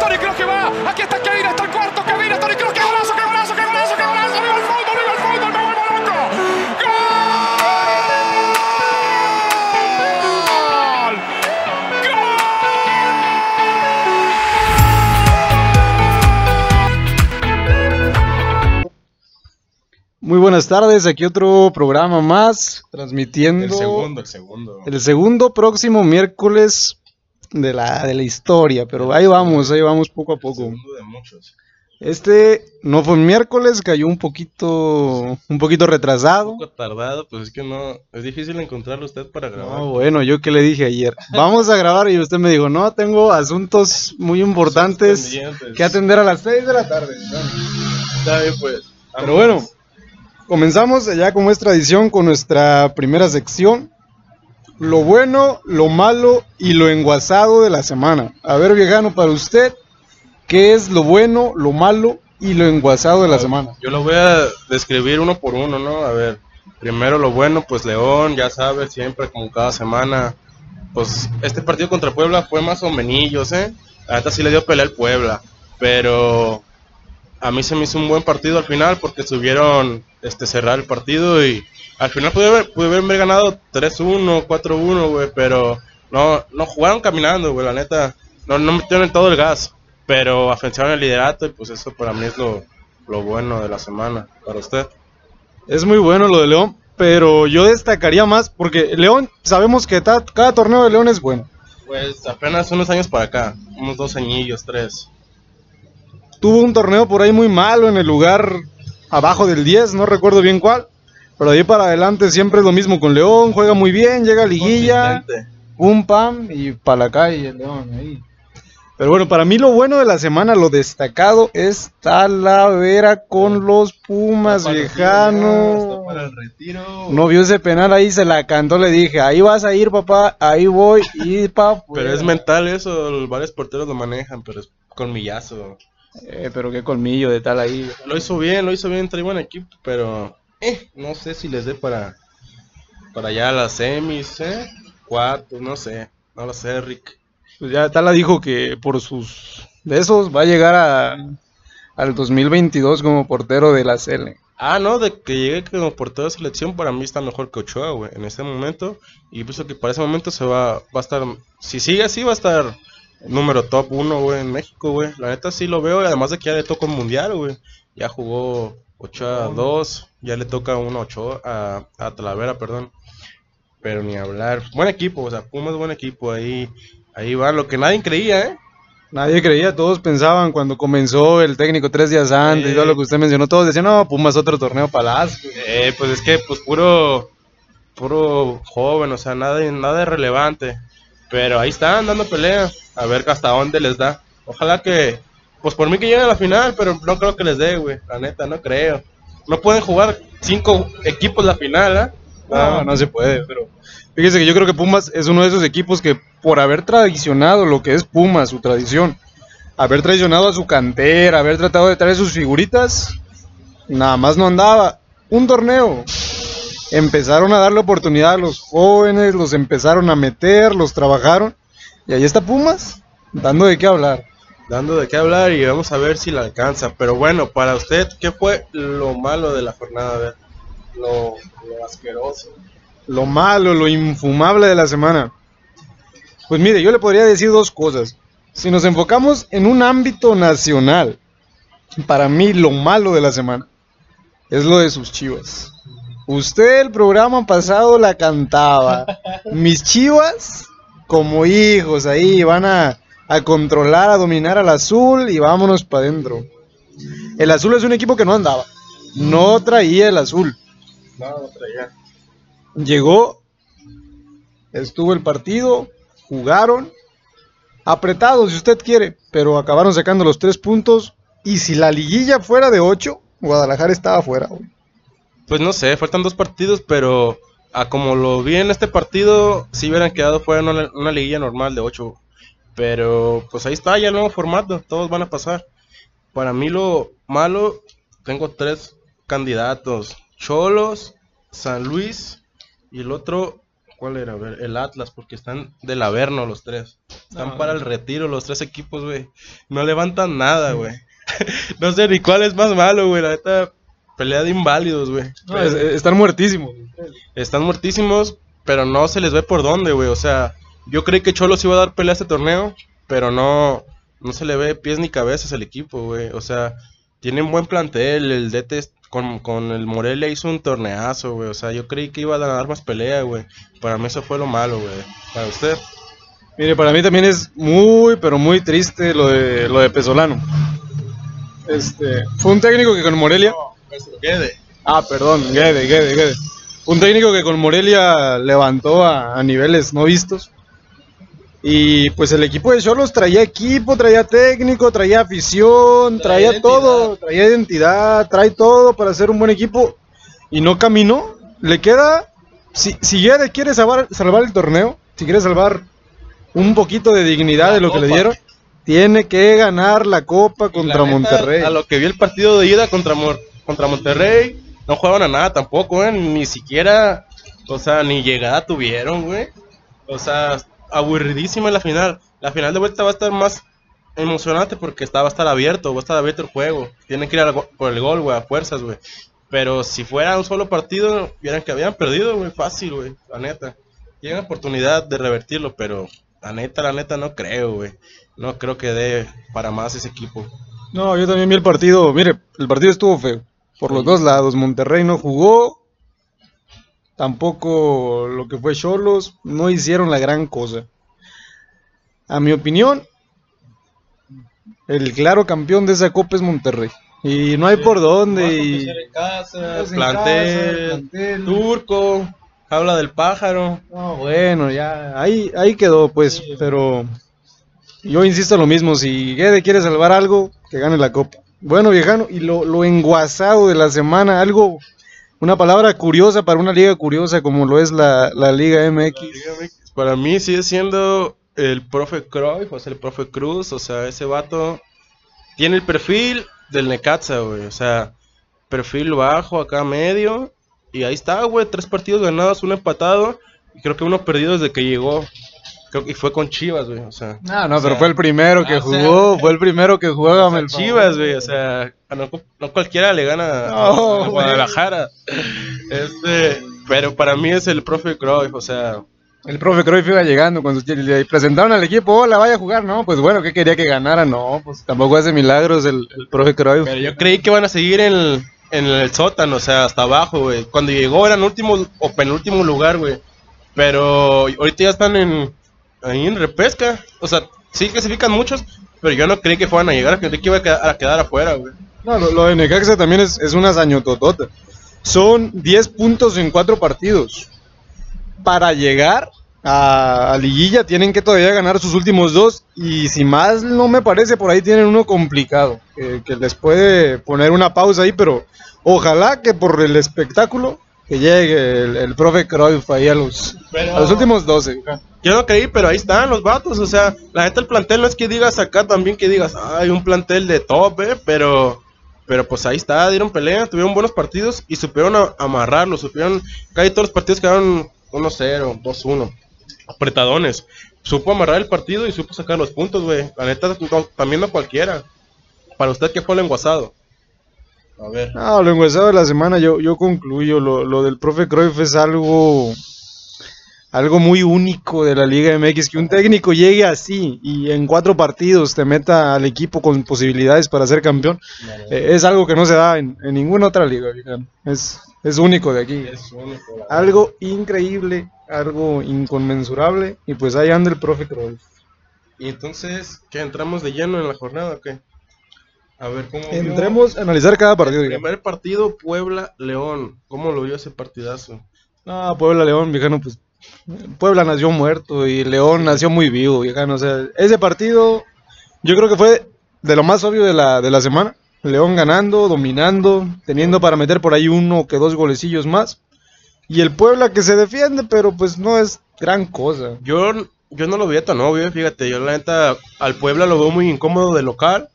Tony Kroos que va. Aquí está Kevin, está el cuarto. Kevin, Tony Kroos, qué golazo, qué golazo, qué golazo, qué golazo. Viva el fútbol, viva el fútbol, me vuelvo loco. ¡Gol! Muy buenas tardes, aquí otro programa más, transmitiendo El segundo, el segundo. el segundo próximo miércoles de la, de la historia, pero ahí vamos, ahí vamos poco a poco. segundo de muchos. Este no fue miércoles, cayó un poquito, un poquito retrasado. Un poco tardado, pues es que no. Es difícil encontrarlo usted para grabar. No, bueno, yo que le dije ayer, vamos a grabar y usted me dijo, no, tengo asuntos muy importantes que atender a las 6 de la tarde. Está bien, pues. Pero bueno, comenzamos ya como es tradición con nuestra primera sección. Lo bueno, lo malo y lo enguasado de la semana. A ver, viejano, para usted, ¿qué es lo bueno, lo malo y lo enguasado de la semana? Yo lo voy a describir uno por uno, ¿no? A ver, primero lo bueno, pues León, ya sabes, siempre como cada semana. Pues este partido contra Puebla fue más o menos, ¿eh? Neta sí le dio pelea al Puebla, pero a mí se me hizo un buen partido al final porque subieron este cerrar el partido y al final pude haber, pude haber ganado 3-1, 4-1, güey, pero no, no jugaron caminando, güey, la neta, no, no metieron todo el gas, pero afianzaron el liderato y pues eso para mí es lo, lo bueno de la semana, para usted. Es muy bueno lo de León, pero yo destacaría más porque León, sabemos que ta- cada torneo de León es bueno. Pues apenas unos años para acá, unos dos añillos, tres. Tuvo un torneo por ahí muy malo en el lugar abajo del 10, no recuerdo bien cuál. Pero de ahí para adelante siempre es lo mismo con León, juega muy bien, llega a liguilla. Pum pam y para la calle el león ahí. Pero bueno, para mí lo bueno de la semana, lo destacado es Talavera con los Pumas, Está para el viejano. retiro, está para el retiro. No vio ese penal ahí, se la cantó, le dije, ahí vas a ir papá, ahí voy y pa. Pero es mental eso, los varios porteros lo manejan, pero es colmillazo. Eh, pero qué colmillo de tal ahí. Lo hizo bien, lo hizo bien, trae buen equipo, pero eh, no sé si les dé para para allá las semis, eh, cuartos, no sé, no lo sé, Rick. Pues ya Tala dijo que por sus de esos va a llegar a, al 2022 como portero de la Cele. Ah, no, de que llegue como portero de selección para mí está mejor que Ochoa, güey, en este momento. Y pienso que para ese momento se va, va a estar, si sigue así va a estar número top 1, güey, en México, güey. La neta sí lo veo, y además de que ya le toca un mundial, güey. Ya jugó Ochoa 2, ya le toca uno a Ochoa, a, a Talavera, perdón. Pero ni hablar. Buen equipo, o sea, Pumas buen equipo, ahí, ahí va, lo que nadie creía, ¿eh? Nadie creía, todos pensaban cuando comenzó el técnico tres días antes y todo lo que usted mencionó, todos decían, no, Pumas otro torneo Palacio. Eh, pues es que, pues puro, puro joven, o sea, nada, nada relevante. Pero ahí están dando pelea, a ver hasta dónde les da. Ojalá que, pues por mí que lleguen a la final, pero no creo que les dé, güey. La neta, no creo. No pueden jugar cinco equipos la final, ¿ah? No, no se puede, pero fíjese que yo creo que Pumas es uno de esos equipos que por haber tradicionado lo que es Pumas, su tradición, haber traicionado a su cantera, haber tratado de traer sus figuritas, nada más no andaba. Un torneo. Empezaron a darle oportunidad a los jóvenes, los empezaron a meter, los trabajaron. Y ahí está Pumas, dando de qué hablar. Dando de qué hablar y vamos a ver si la alcanza. Pero bueno, para usted, ¿qué fue lo malo de la jornada? Ver, lo, lo asqueroso. lo malo, lo infumable de la semana. Pues mire, yo le podría decir dos cosas. Si nos enfocamos en un ámbito nacional, para mí lo malo de la semana es lo de sus chivas. Usted el programa pasado la cantaba. Mis chivas, como hijos, ahí van a, a controlar, a dominar al azul y vámonos para adentro. El azul es un equipo que no andaba. No traía el azul. No, no traía. Llegó, estuvo el partido, jugaron, apretados si usted quiere, pero acabaron sacando los tres puntos. Y si la liguilla fuera de ocho, Guadalajara estaba fuera. güey. Pues no sé, faltan dos partidos, pero a como lo vi en este partido, si hubieran quedado fuera en una, una liguilla normal de 8. Pero pues ahí está ya el nuevo formato, todos van a pasar. Para mí lo malo, tengo tres candidatos. Cholos, San Luis y el otro, ¿Cuál era? A ver, el Atlas, porque están del Averno los tres. Están No, para el retiro los tres equipos, güey. No levantan nada, güey. no sé ni cuál es más malo, güey. La neta, pelea de inválidos, güey. No, es- están muertísimos. Están muertísimos, pero no se les ve por dónde, güey. O sea, yo creí que Cholos iba a dar pelea a este torneo, pero no, no se le ve pies ni cabezas al equipo, güey. O sea, tienen buen plantel. El DT con, con el Morelia hizo un torneazo, güey. O sea, yo creí que iba a dar más pelea, güey. Para mí eso fue lo malo, güey. Para usted. Mire, para mí también es muy, pero muy triste lo de, lo de Pesolano. Este, fue un técnico que con Morelia... Quede. Ah, perdón, Guede, Guede, Guede. Un técnico que con Morelia levantó a, a niveles no vistos. Y pues el equipo de Cholos traía equipo, traía técnico, traía afición, Traía traía, todo, traía identidad, trae todo para ser un buen equipo. Y no caminó. Le queda. Si, si quiere salvar, salvar el torneo, si quiere salvar un poquito de dignidad La de lo que le dieron, tiene que ganar la copa contra La neta, Monterrey. A lo que vi el partido de ida contra, contra Monterrey, no jugaban a nada tampoco, güey. Ni siquiera, o sea, ni llegada tuvieron, güey. O sea, aburridísima la final. La final de vuelta va a estar más emocionante porque está, va a estar abierto, va a estar abierto el juego. Tienen que ir go- por el gol, güey, a fuerzas, güey. Pero si fuera un solo partido, vieran que habían perdido, güey, fácil, güey, la neta. Tienen oportunidad de revertirlo, pero la neta, la neta no creo, güey. No creo que dé para más ese equipo. No, yo también vi el partido. Mire, el partido estuvo feo. Por los dos lados. Monterrey no jugó. Tampoco lo que fue Cholos. No hicieron la gran cosa. A mi opinión, el claro campeón de esa copa es Monterrey. Y no hay por dónde. Y... casa, en plantel, casa, plantel. turco, habla del pájaro. No, bueno, ya. Ahí, ahí quedó, pues. Pero yo insisto lo mismo. Si Guede quiere salvar algo, que gane la copa. Bueno, viejano, y lo, lo enguasado de la semana, algo, una palabra curiosa para una liga curiosa como lo es la, la Liga MX. Para mí sigue siendo el profe Cruyff, o sea, el profe Cruz, o sea, ese vato tiene el perfil del Necaxa, güey, o sea, perfil bajo acá medio, y ahí está, güey, tres partidos ganados, uno empatado, y creo que uno perdido desde que llegó, creo que fue con Chivas, güey, o sea. No, no, O pero sea, fue el primero que ah, o sea, jugó, fue el primero que jugó, O sea. Chivas, güey, o sea, no, no cualquiera le gana No, a. Guadalajara. Este, pero para mí es el profe Cruyff, o sea, El profe Cruyff iba llegando cuando le presentaron al equipo, hola, vaya a jugar, no, pues bueno, ¿qué quería que ganara? No, pues tampoco hace milagros el, el profe Cruyff. pero yo creí que iban a seguir en el, en el sótano, o sea, hasta abajo, güey. Cuando llegó eran último o penúltimo lugar, güey. Pero ahorita ya están en ahí en repesca, o sea, sí clasifican muchos, pero yo no creí que fueran a llegar, creí que iba a quedar, a quedar afuera, güey. No, lo, lo de Necaxa también es, es una zañototota. Son 10 puntos en 4 partidos. Para llegar a, a Liguilla tienen que todavía ganar sus últimos dos. Y si más no me parece, por ahí tienen uno complicado. Que, que les puede poner una pausa ahí, pero ojalá que por el espectáculo que llegue el, el profe Cruyff ahí a los, Pero- a los últimos 12. Yo no creí, pero ahí están los vatos. O sea, la neta, el plantel no es que digas acá también que digas, hay un plantel de top, eh, pero, pero pues ahí está, dieron pelea, tuvieron buenos partidos y supieron a- amarrarlo. Supieron, casi todos los partidos quedaron 1-0, 2-1, apretadones. Supo amarrar el partido y supo sacar los puntos, güey. La neta, no- también no cualquiera. Para usted, ¿qué fue el enguasado? A ver. No, lo enguesado de la semana yo, yo concluyo, lo, lo del profe Cruyff es algo, algo muy único de la Liga MX, que un técnico llegue así y en cuatro partidos te meta al equipo con posibilidades para ser campeón, eh, es algo que no se da en, en ninguna otra liga, es, es único de aquí. Es único, la Algo increíble, algo inconmensurable, y pues ahí anda el profe Cruyff. Y entonces, ¿qué? ¿Entramos de lleno en la jornada o qué? A ver, ¿cómo vio Entremos a analizar cada partido. el primer partido Puebla-León? ¿Cómo lo vio ese partidazo? No, Puebla León, viejano, pues Puebla nació muerto y León nació muy vivo, viejano. O sea, ese partido yo creo que fue de lo más obvio de la, de la semana. León ganando, dominando, teniendo para meter por ahí uno que dos golecillos más. Y el Puebla que se defiende, pero pues no es gran cosa. Yo, yo no lo veía tan obvio, fíjate. Yo, la neta, al Puebla lo veo muy incómodo de local.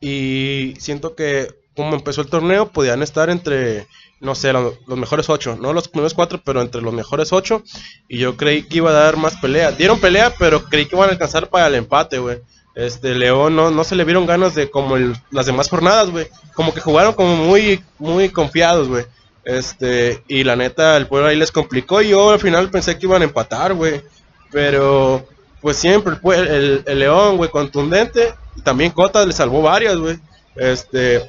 Y siento que como empezó el torneo, podían estar entre, no sé, lo- los, mejores ocho, no los primeros cuatro, pero entre los mejores ocho. Y yo creí que iba a dar más pelea. Dieron pelea, pero creí que iban a alcanzar para el empate, güey. Este, León no, no se le vieron ganas de como las demás jornadas, güey. Como que jugaron como muy, muy confiados, güey. Este, y la neta, el pueblo ahí les complicó. Y yo al final pensé que iban a empatar, güey. Pero, pues siempre el, el, León, güey, contundente. Y también Cota le salvó varias, güey. Este,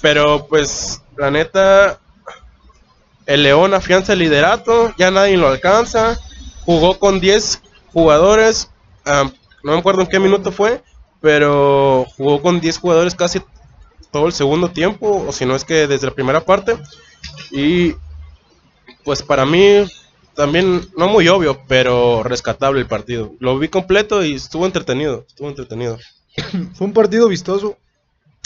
pero pues, la neta, el León afianza el liderato. Ya nadie lo alcanza. Jugó con 10 jugadores. no me acuerdo en qué minuto fue. Pero jugó con 10 jugadores casi todo el segundo tiempo. O si no es que desde la primera parte. Y pues para mí también no muy obvio, pero rescatable el partido. Lo vi completo y estuvo entretenido, estuvo entretenido. Fue un partido vistoso,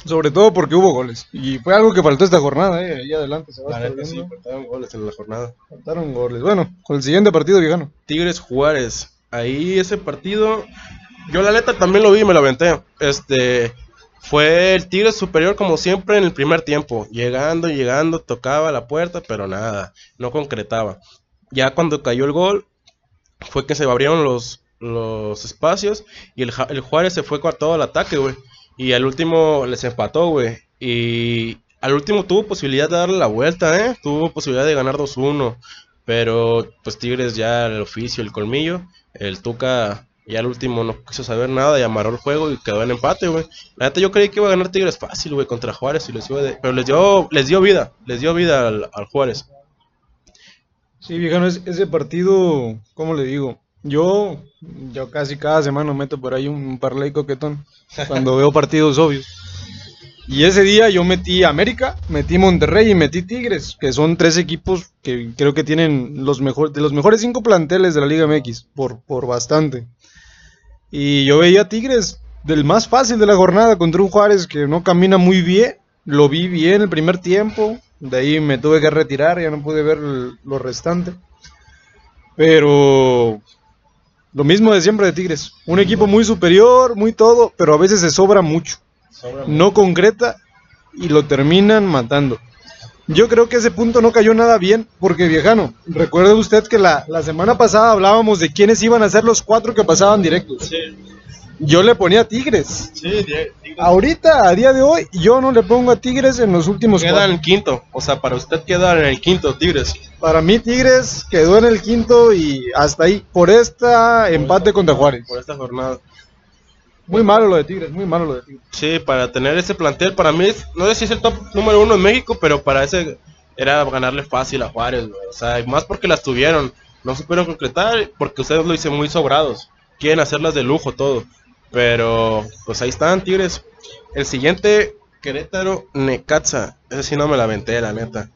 sobre todo porque hubo goles. Y fue algo que faltó esta jornada, eh. Ahí adelante se va a sí, faltaron goles en la jornada. Faltaron goles. Bueno, con el siguiente partido, viejano. Tigres Juárez. Ahí ese partido, yo la neta también lo vi y me lo aventé. Este fue el Tigres superior como siempre en el primer tiempo, llegando, llegando, tocaba la puerta, pero nada, no concretaba. Ya cuando cayó el gol, fue que se abrieron los, los espacios y el, el Juárez se fue con todo ataque, güey. Y al último les empató, güey. Y al último tuvo posibilidad de darle la vuelta, ¿eh? Tuvo posibilidad de ganar 2-1. Pero pues Tigres ya el oficio, el colmillo. El Tuca ya al último no quiso saber nada y amarró el juego y quedó en empate, güey. La neta yo creí que iba a ganar Tigres fácil, güey, contra Juárez. Y les iba de- Pero les dio, les dio vida, les dio vida al Juárez. Sí, viejano, es- ese partido, ¿cómo le digo? Yo, yo casi cada semana meto por ahí un parlay coquetón cuando veo partidos obvios. Y ese día yo metí América, metí Monterrey y metí Tigres, que son tres equipos que creo que tienen los mejores, de los mejores cinco planteles de la Liga MX, por, por bastante. Y yo veía Tigres del más fácil de la jornada contra un Juárez que no camina muy bien. Lo vi bien el primer tiempo, de ahí me tuve que retirar, ya no pude ver lo restante. Pero lo mismo de siempre de Tigres, un equipo muy superior, muy todo, pero a veces se sobra mucho no concreta y lo terminan matando. Yo creo que ese punto no cayó nada bien, porque viejano, recuerde usted que la, la semana pasada hablábamos de quiénes iban a ser los cuatro que pasaban directos. Yo le ponía Tigres. Sí, Ahorita, a día de hoy, yo no le pongo a Tigres en los últimos queda en el quinto. O sea, para usted queda en el quinto, Tigres. Para mí, Tigres quedó en el quinto y hasta ahí, por esta empate contra Juárez. Por esta jornada. Muy malo lo de Tigres, muy malo lo de Tigres. Sí, para tener ese plantel, para mí, no sé si es el top número uno en México, pero para ese era ganarle fácil a Juárez, güey. O sea, más porque las tuvieron, no supieron concretar, porque ustedes lo dicen muy sobrados. Quieren hacerlas de lujo todo. Pero, pues ahí están, Tigres. El siguiente, Querétaro Necaxa. Ese sí no me la aventé, la neta.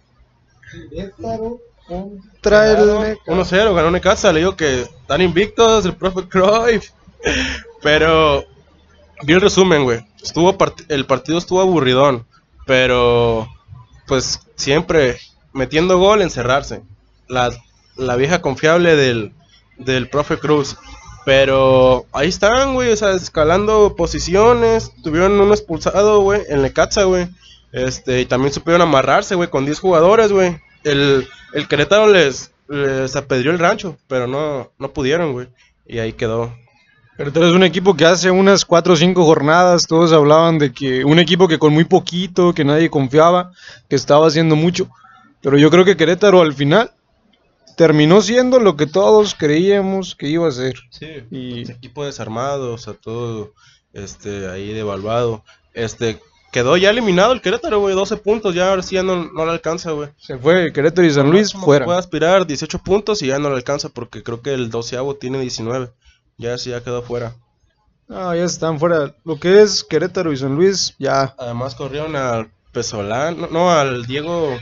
Contra el Necaxa. 1-0, ganó Necaxa. Le digo que están invictos, el profe Cruyff. Pero vi el resumen, güey. Estuvo part- el partido estuvo aburridón, pero pues siempre metiendo gol, encerrarse. La, la vieja confiable del, del profe Cruz. Pero ahí están, güey, o sea, escalando posiciones. Tuvieron un expulsado, güey, en Necaxa, güey. Este, y también supieron amarrarse, güey, con 10 jugadores, güey. El, el Querétaro les, les apedrió el rancho, pero no, no pudieron, güey. Y ahí quedó. Querétaro es un equipo que hace unas 4 o 5 jornadas todos hablaban de que un equipo que con muy poquito, que nadie confiaba, que estaba haciendo mucho. Pero yo creo que Querétaro al final terminó siendo lo que todos creíamos que iba a ser. Sí, Y- equipo desarmado, o sea, todo este, ahí devaluado. Este, quedó ya eliminado el Querétaro, güey, 12 puntos, ya ahora sí ya no, no le alcanza, güey. Se fue Querétaro y San Luis que fuera. Puede aspirar 18 puntos y ya no le alcanza porque creo que el doceavo tiene 19. Ya sí, ya quedó fuera. Ah, ya están fuera. Lo que es Querétaro y San Luis, ya. Además corrieron al Pesolán, no, no, al Diego,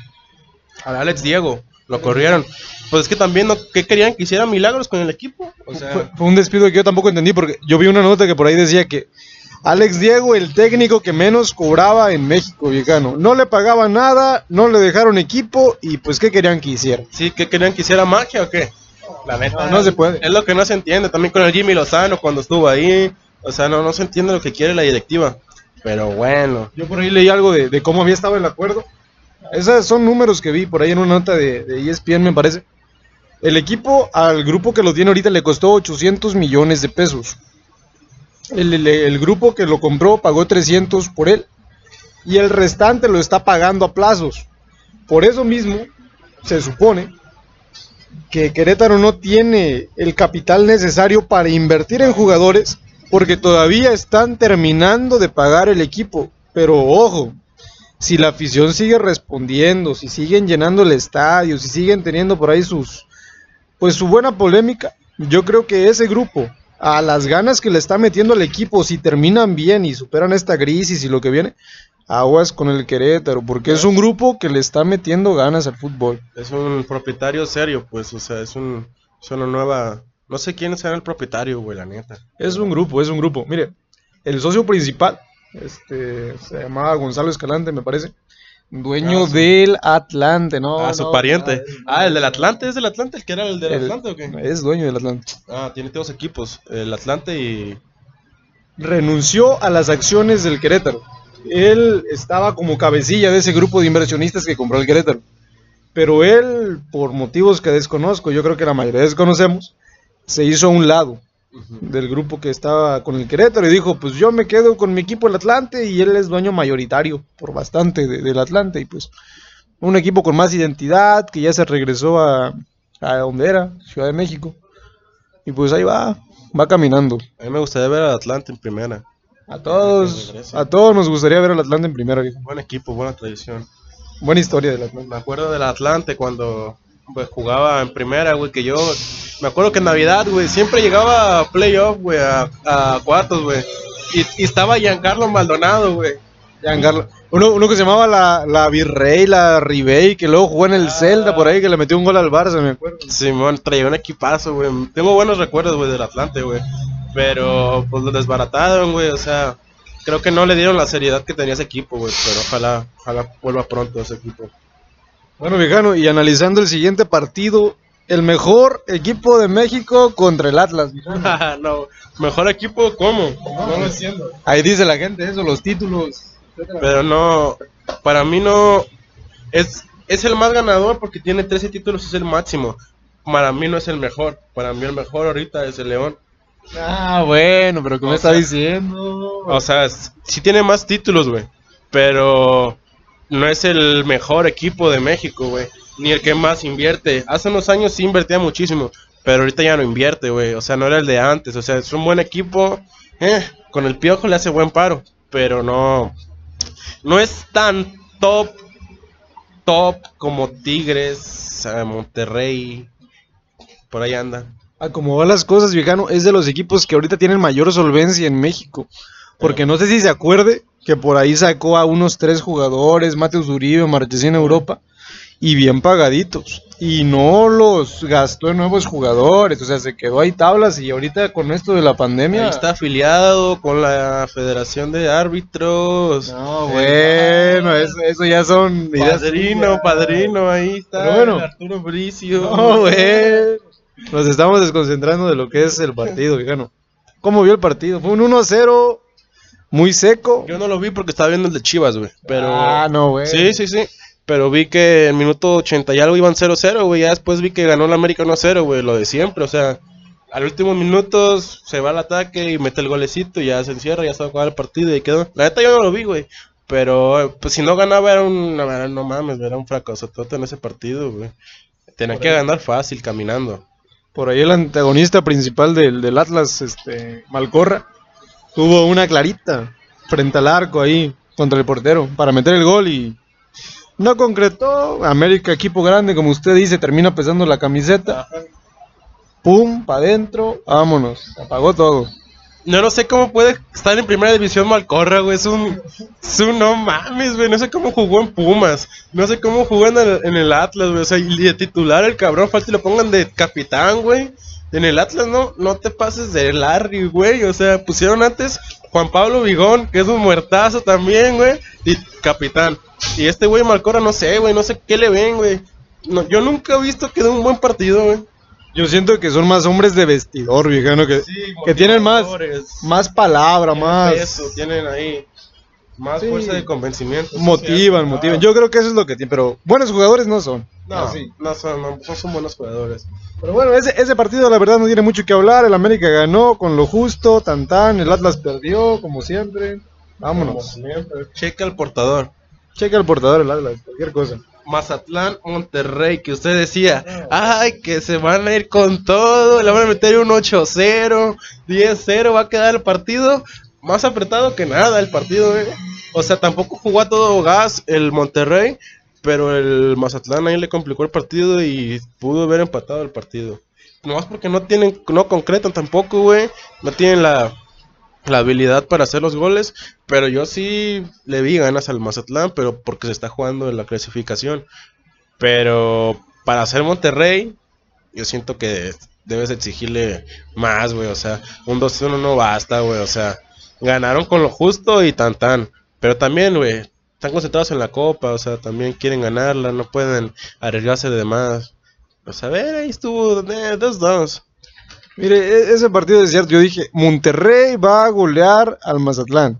al Alex Diego, lo corrieron. Pues es que también, no, ¿qué querían que hiciera milagros con el equipo? O sea, Fue, fue un despido que yo tampoco entendí porque yo vi una nota que por ahí decía que Alex Diego, el técnico que menos cobraba en México, viejano. No le pagaba nada, no le dejaron equipo y pues ¿qué querían que hiciera? Sí, ¿qué querían que hiciera magia o qué? La neta. No, no se puede. Es lo que no se entiende. También con el Jimmy Lozano cuando estuvo ahí. O sea, no, no se entiende lo que quiere la directiva. Pero bueno. Yo por ahí leí algo de, de cómo había estado el acuerdo. Esos son números que vi por ahí en una nota de, de E ESPN, me parece. El equipo al grupo que lo tiene ahorita le costó 800 millones de pesos. El, el- el grupo que lo compró pagó 300 por él. Y el restante lo está pagando a plazos. Por eso mismo, se supone que Querétaro no tiene el capital necesario para invertir en jugadores porque todavía están terminando de pagar el equipo. Pero ojo, si la afición sigue respondiendo, si siguen llenando el estadio, si siguen teniendo por ahí sus pues su buena polémica, yo creo que ese grupo a las ganas que le está metiendo al equipo, si terminan bien y superan esta crisis y lo que viene, aguas con el Querétaro, porque es un grupo que le está metiendo ganas al fútbol. Es un propietario serio, pues, o sea, es un es una nueva no sé quién será el propietario, güey, la neta. Es un grupo, es un grupo. Mire, el socio principal, este, se llamaba Gonzalo Escalante, me parece. Dueño Ah, sí. del Atlante, ¿no? ah, su no, pariente. ah, el del Atlante, ¿es del Atlante el que era el del el- Atlante o qué? Es dueño del Atlante. Ah, tiene dos equipos, el Atlante y renunció a las acciones del Querétaro. Él estaba como cabecilla de ese grupo de inversionistas que compró el Querétaro. Pero él, por motivos que desconozco, yo creo que la mayoría desconocemos, se hizo a un lado del grupo que estaba con el Querétaro y dijo, pues yo me quedo con mi equipo el Atlante y él es dueño mayoritario por bastante de- del Atlante y pues un equipo con más identidad que ya se regresó a, a donde era, Ciudad de México. Y pues ahí va, va caminando. a mí me gustaría ver al Atlante en primera. A todos, a todos nos gustaría ver al Atlante en primera. Buen equipo, buena tradición. Buena historia del Atlante. Me acuerdo del Atlante cuando pues, jugaba en primera, güey, que yo me acuerdo que en Navidad, güey, siempre llegaba a playoff, güey, a, a cuartos, güey. Y, y estaba Giancarlo Maldonado, güey. Giancarlo. Uno, uno que se llamaba la, la Virrey, la Ribey, que luego jugó en el Ah. Celta por ahí, que le metió un gol al Barça, me acuerdo. Simón traía un equipazo, güey. Tengo buenos recuerdos, güey, del Atlante, güey. Pero pues lo desbarataron, güey. O sea, creo que no le dieron la seriedad que tenía ese equipo, güey. Pero ojalá, ojalá vuelva pronto ese equipo. Bueno, viejano, y analizando el siguiente partido, el mejor equipo de México contra el Atlas. no, mejor equipo, ¿cómo? No lo entiendo. Ahí dice la gente eso, los títulos. etcétera. Pero no, para mí no. Es, es el más ganador porque tiene 13 títulos, es el máximo. Para mí no es el mejor. Para mí el mejor ahorita es el León. Ah, bueno, pero ¿qué me O está diciendo? O sea, sí tiene más títulos, güey. Pero no es el mejor equipo de México, güey. Ni el que más invierte. Hace unos años sí invertía muchísimo. Pero ahorita ya no invierte, güey. O sea, no era el de antes. O sea, es un buen equipo. Eh, con el piojo le hace buen paro. Pero no. No es tan top. Top como Tigres, eh, Monterrey. Por ahí anda. A como van las cosas, viejano, es de los equipos que ahorita tienen mayor solvencia en México. Porque no sé si se acuerde que por ahí sacó a unos tres jugadores, Mateus Uribe, Marchesín Europa, y bien pagaditos. Y no los gastó en nuevos jugadores, o sea, se quedó ahí tablas y ahorita con esto de la pandemia... Ahí está afiliado con la Federación de Árbitros. No, bueno, eso, eso ya son ideas Padrino, padrino, ahí está. Pero bueno. Arturo Bricio. No, güey. Nos estamos desconcentrando de lo que es el partido, viejano. ¿Cómo vio el partido? Fue un 1-0 muy seco. Yo no lo vi porque estaba viendo el de Chivas, güey. Pero. Ah, no, güey. Sí, sí, sí. Pero vi que en minuto 80 y algo iban 0-0, güey. Ya después vi que ganó el América 1-0, güey. Lo de siempre, o sea. Al último minutos se va al ataque y mete el golecito y ya se encierra, ya se va a acabar el partido y quedó. La neta yo no lo vi, güey. Pero pues si no ganaba era un, no mames, era un fracaso todo en ese partido, güey. Tenía que ganar fácil, caminando. Por ahí el antagonista principal del, del Atlas, este, Malcorra, tuvo una clarita frente al arco ahí contra el portero para meter el gol y no concretó. América, equipo grande, como usted dice, termina pesando la camiseta. Pum, pa' adentro, vámonos. Apagó todo. Yo no sé cómo puede estar en primera división Malcorra, güey. Es un, es un no mames, güey. No sé cómo jugó en Pumas. No sé cómo jugó en el, en el Atlas, güey. O sea, y de titular el cabrón, falta y lo pongan de capitán, güey. En el Atlas no, no te pases de Larry, güey. O sea, pusieron antes Juan Pablo Vigón, que es un muertazo también, güey. Y capitán. Y este güey Malcorra, no sé, güey. No sé qué le ven, güey. No, yo nunca he visto que dé un buen partido, güey. Yo siento que son más hombres de vestidor, viejano, que, que tienen más, más palabra, Tienen más... peso, tienen ahí. Más Sí. fuerza de convencimiento. Motivan, motivan. Ah. Yo creo que eso es lo que tiene, pero buenos jugadores no son. No, Así. no, son, no, no son buenos jugadores. Pero bueno, ese, ese partido la verdad no tiene mucho que hablar. El América ganó con lo justo, tan tan. El Atlas perdió, como siempre. Como Vámonos. siempre. Checa el portador. Checa el portador el Atlas, cualquier cosa. Mazatlán, Monterrey, que usted decía, ay, que se van a ir con todo, le van a meter un 8-0, 10-0, va a quedar el partido más apretado que nada el partido, eh. O sea, tampoco jugó a todo gas el Monterrey, pero el Mazatlán ahí le complicó el partido y pudo haber empatado el partido. Nomás porque no tienen, no concretan tampoco, güey, no tienen la, la habilidad para hacer los goles, pero yo sí le vi ganas al Mazatlán, pero porque se está jugando en la clasificación. Pero para hacer Monterrey, yo siento que debes exigirle más, güey. O sea, un 2-1 no basta, güey. O sea, ganaron con lo justo y tan tan. Pero también, güey, están concentrados en la copa, o sea, también quieren ganarla, no pueden arriesgarse de más. Pues a ver, ahí estuvo, 2-2. Mire, e- ese partido es cierto. Yo dije, Monterrey va a golear al Mazatlán.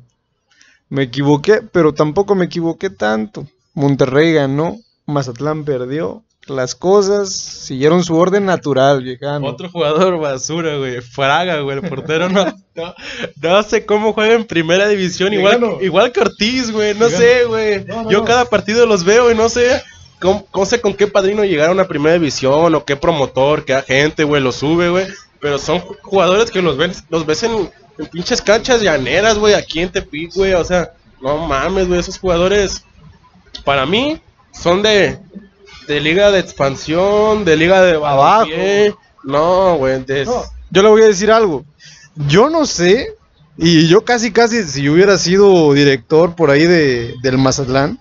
Me equivoqué, pero tampoco me equivoqué tanto. Monterrey ganó, Mazatlán perdió. Las cosas siguieron su orden natural, viejano. Otro jugador basura, güey. Fraga, güey. El portero no, no, no sé cómo juega en primera división. Igual, igual que Ortiz, güey. No sé, güey. No, no, Yo no. cada partido los veo y no sé. Cómo, no sé con qué padrino llegaron a primera división o qué promotor, qué agente, güey, los sube, güey. Pero son ju- jugadores que los ves, los ves en, en pinches canchas llaneras, güey, aquí en Tepic, güey. O sea, no mames, güey. Esos jugadores, para mí, son de, de liga de expansión, de liga de Abajo. No, güey, de... No, yo le voy a decir algo. Yo no sé, y yo casi, casi, si hubiera sido director por ahí de, del Mazatlán,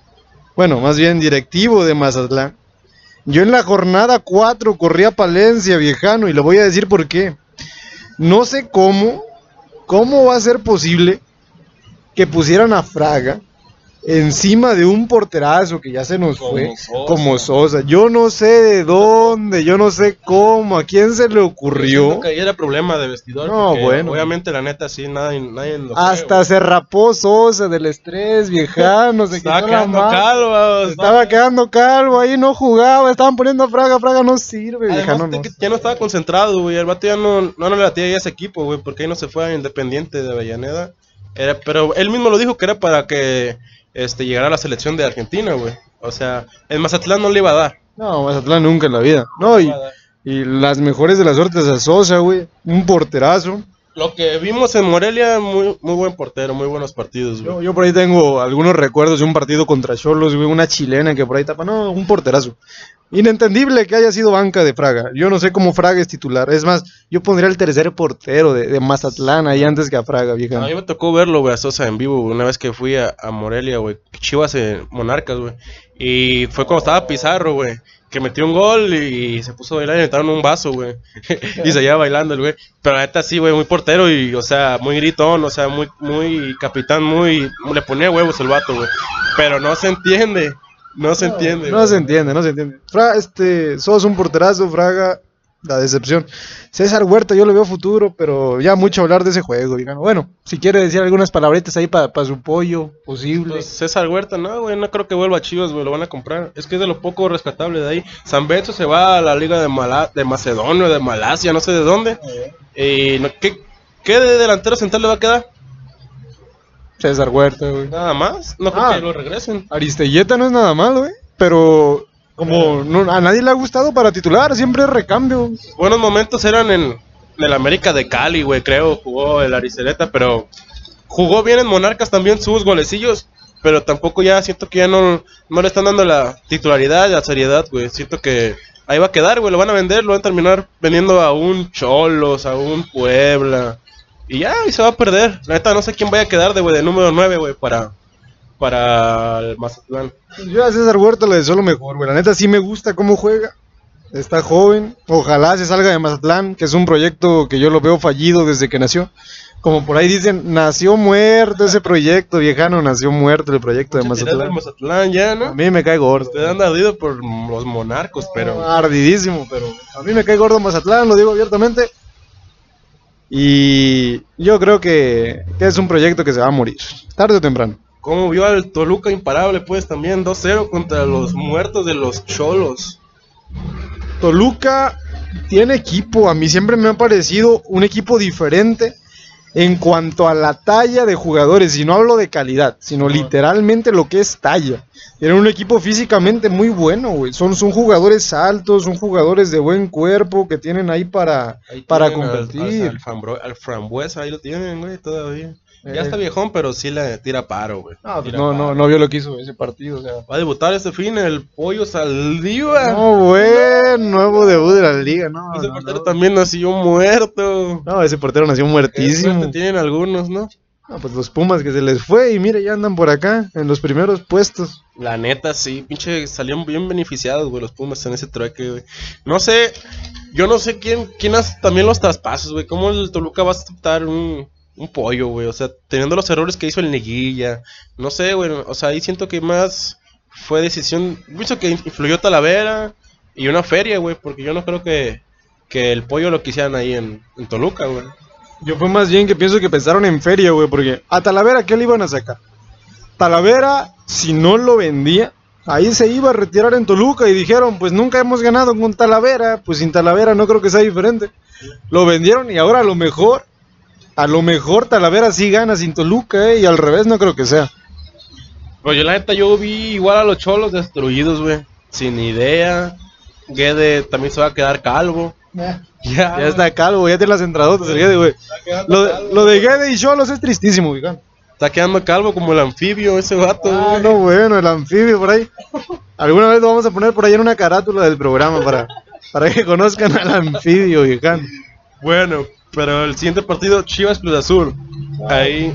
bueno, más bien directivo de Mazatlán, yo en la jornada 4 corría a Palencia, viejano, y le voy a decir por qué. No sé cómo, cómo va a ser posible que pusieran a Fraga encima de un porterazo que ya se nos Como fue, Sosa. como Sosa. Yo no sé de dónde, yo no sé cómo, a quién se le ocurrió. que ahí era problema de vestidor. No, bueno. Obviamente, la neta, sí, nadie, nadie lo Hasta güey. se rapó Sosa del estrés, viejano, se Estaba quedando calvo. Estaba quedando calvo, ahí no jugaba, estaban poniendo a Fraga, Fraga no sirve, viejano. Además de no. ya no estaba concentrado, güey. El vato ya no, no le latía a ese equipo, güey. Porque ahí no se fue a Independiente de Avellaneda. Era, pero él mismo lo dijo que era para que este, llegara a la selección de Argentina, güey. O sea, el Mazatlán no le iba a dar. No, Mazatlán nunca en la vida. No, y, y las mejores de las suertes a Sosa, güey. Un porterazo. Lo que vimos en Morelia, muy, muy buen portero, muy buenos partidos, güey. Yo, yo por ahí tengo algunos recuerdos de un partido contra Cholos, güey, una chilena que por ahí tapa. No, un porterazo. Inentendible que haya sido banca de Fraga. Yo no sé cómo Fraga es titular. Es más, yo pondría el tercer portero de, Mazatlán ahí antes que a Fraga, A vieja. mí me tocó verlo, güey, a Sosa en vivo, una vez que fui a, a Morelia, güey. Chivas en Monarcas, güey. Y fue cuando estaba Pizarro, güey. Que metió un gol y se puso a bailar y le entraron un vaso, güey. y seguía bailando el güey. Pero la neta sí, güey, muy portero y, o sea, muy gritón, o sea, muy, muy capitán, muy... Le ponía huevos el vato, güey. Pero no se entiende. No se entiende. No se entiende, no se entiende. Fra- este, sos un porterazo, Fraga, la decepción. César Huerta, yo le veo futuro, pero ya mucho hablar de ese juego, digamos. Bueno, si quiere decir algunas palabritas ahí para su pollo, posible. Pues César Huerta, no, güey, no creo que vuelva a Chivas, güey, lo van a comprar. Es que es de lo poco rescatable de ahí. San Benzo se va a la liga de, Mala- de Macedonia, de Malasia, no sé de dónde. Y no- ¿qué, ¿Qué de delantero central le va a quedar? César Huerta, güey. Nada más. No creo Ah. que lo regresen. Aristelleta no es nada mal, güey. Pero como no- a nadie le ha gustado para titular, siempre es recambio. Buenos momentos eran en, en el América de Cali, güey, creo, jugó el Ariceleta, pero jugó bien en Monarcas también sus golecillos. Pero tampoco ya siento que ya no, no le están dando la titularidad, la seriedad, güey. Siento que ahí va a quedar, güey. Lo van a vender, lo van a terminar vendiendo a un Cholos, a un Puebla. Y ya, y se va a perder. La neta, no sé quién vaya a quedar de, güey, de número 9, güey, para, para el Mazatlán. Yo a César Huerta le deseo lo mejor, güey. La neta sí me gusta cómo juega. Está joven. Ojalá se salga de Mazatlán, que es un proyecto que yo lo veo fallido desde que nació. Como por ahí dicen, nació muerto ese proyecto, viejano, nació muerto el proyecto de Mucha Mazatlán. del Mazatlán ya, A ¿no? mí me cae gordo. Usted anda ardido por los monarcos, pero... Ardidísimo, pero a mí me cae gordo Mazatlán, lo digo abiertamente. Y yo creo que, que es un proyecto que se va a morir, tarde o temprano. cómo vio al Toluca imparable, pues también 2-0 contra los muertos de los Cholos. Toluca tiene equipo, a mí siempre me ha parecido un equipo diferente en cuanto a la talla de jugadores, y no hablo de calidad, sino literalmente lo que es talla. Tienen un equipo físicamente muy bueno, güey. Son, son jugadores altos, son jugadores de buen cuerpo que tienen ahí para, Ahí para al- competir. Al, al frambuesa, ahí lo tienen, güey, todavía. Eh. Ya está viejón, pero sí le tira paro, güey. No, pues no, no, no vio lo que hizo ese partido. o sea. Va a debutar este fin el pollo Saldívar. No, buen nuevo debut de la liga, no. Ese no, portero no. también nació muerto. No, ese portero nació muertísimo. tienen algunos, ¿no? Ah, pues los Pumas que se les fue y mire, ya andan por acá, en los primeros puestos. La neta, sí, pinche, salieron bien beneficiados, güey, los Pumas en ese trueque, güey. No sé, yo no sé quién, quién hace también los traspasos, güey. ¿Cómo el Toluca va a aceptar un, un pollo, güey? O sea, teniendo los errores que hizo el Neguilla. No sé, güey, o sea, ahí siento que más fue decisión, pienso que influyó Talavera y una feria, güey, porque yo no creo que, que el pollo lo quisieran ahí en, en Toluca, güey. Yo fue más bien que pienso que pensaron en feria, güey, porque a Talavera, ¿qué le iban a sacar? Talavera, si no lo vendía, ahí se iba a retirar en Toluca y dijeron, pues nunca hemos ganado con Talavera, pues sin Talavera no creo que sea diferente. Lo vendieron y ahora a lo mejor, a lo mejor Talavera sí gana sin Toluca, eh, y al revés no creo que sea. Pues yo la neta yo vi igual a los cholos destruidos, güey. Sin idea. Guede también se va a quedar calvo. Ya, Ya está calvo, ya tiene las entradotas el Guede, güey. Lo, de- lo de Guede y Cholos es tristísimo, güey. Está quedando calvo como el anfibio ese vato, Ah, güey. no, bueno, el anfibio por ahí. Alguna vez lo vamos a poner por ahí en una carátula del programa para, para que conozcan al anfibio, viejano. Bueno, pero el siguiente partido, Chivas Cruz Azul. Ahí.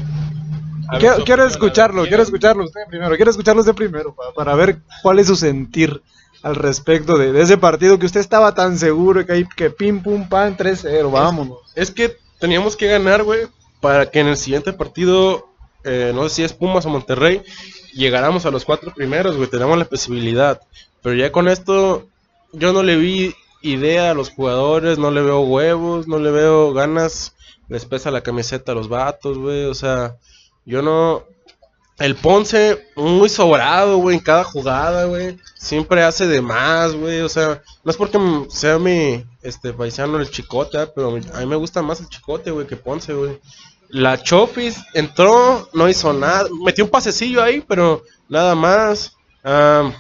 Ver, Quiero, escucharlo, quiero escucharlo usted primero, quiero escucharlo usted primero pa- para, ver cuál es su sentir al respecto de, de ese partido que usted estaba tan seguro que, ahí- que pim pum pan 3-0, vámonos. Es que teníamos que ganar, güey, para que en el siguiente partido, eh, no sé si es Pumas o Monterrey, llegáramos a los cuatro primeros, güey, tenemos la posibilidad. Pero ya con esto, yo no le vi idea a los jugadores, no le veo huevos, no le veo ganas, les pesa la camiseta a los vatos, güey, o sea, yo no... El Ponce, muy sobrado, güey, en cada jugada, güey. Siempre hace de más, güey. O sea, no es porque sea mi este, paisano el chicote, ah, pero a mí me gusta más el chicote, güey, que Ponce, güey. La Chofis entró, no hizo nada. Metió un pasecillo ahí, pero nada más. Ah,